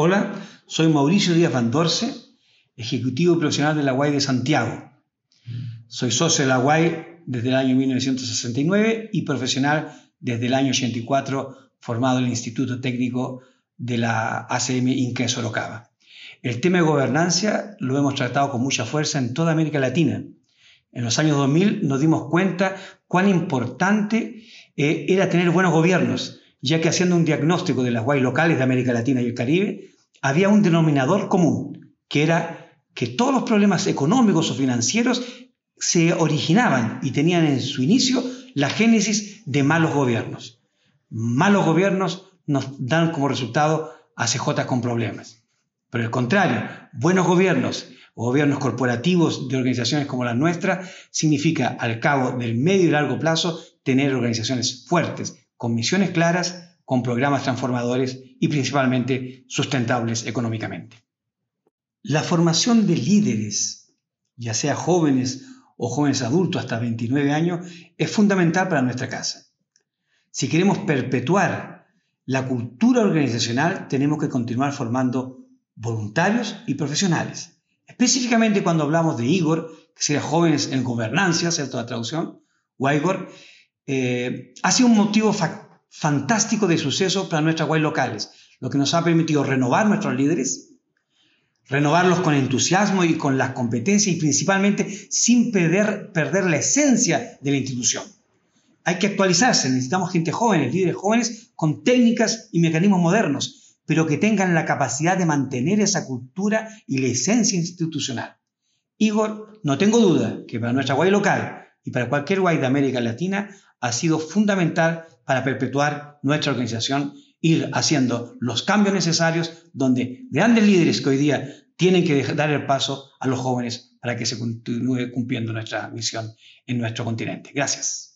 Hola, soy Mauricio Díaz Van Dorce, ejecutivo profesional de la de Santiago. Soy socio de la UAI desde el año 1969 y profesional desde el año 84, formado en el Instituto Técnico de la ACM Inca Sorocaba. El tema de gobernanza lo hemos tratado con mucha fuerza en toda América Latina. En los años 2000 nos dimos cuenta cuán importante eh, era tener buenos gobiernos, ya que haciendo un diagnóstico de las guay locales de América Latina y el Caribe, había un denominador común, que era que todos los problemas económicos o financieros se originaban y tenían en su inicio la génesis de malos gobiernos. Malos gobiernos nos dan como resultado a con problemas. Pero al contrario, buenos gobiernos o gobiernos corporativos de organizaciones como la nuestra significa al cabo del medio y largo plazo tener organizaciones fuertes, con misiones claras, con programas transformadores y principalmente sustentables económicamente. La formación de líderes, ya sea jóvenes o jóvenes adultos hasta 29 años, es fundamental para nuestra casa. Si queremos perpetuar la cultura organizacional, tenemos que continuar formando voluntarios y profesionales. Específicamente cuando hablamos de Igor, que sería jóvenes en gobernancia, ¿cierto? La traducción, o Igor, eh, ha sido un motivo fantástico de suceso para nuestras web locales, lo que nos ha permitido renovar nuestros líderes, renovarlos con entusiasmo y con las competencias y principalmente sin perder, perder la esencia de la institución. Hay que actualizarse, necesitamos gente joven, líderes jóvenes con técnicas y mecanismos modernos, pero que tengan la capacidad de mantener esa cultura y la esencia institucional. Igor, no tengo duda que para nuestra guay local y para cualquier guay de América Latina ha sido fundamental para perpetuar nuestra organización, ir haciendo los cambios necesarios donde grandes líderes que hoy día tienen que dar el paso a los jóvenes para que se continúe cumpliendo nuestra misión en nuestro continente. Gracias.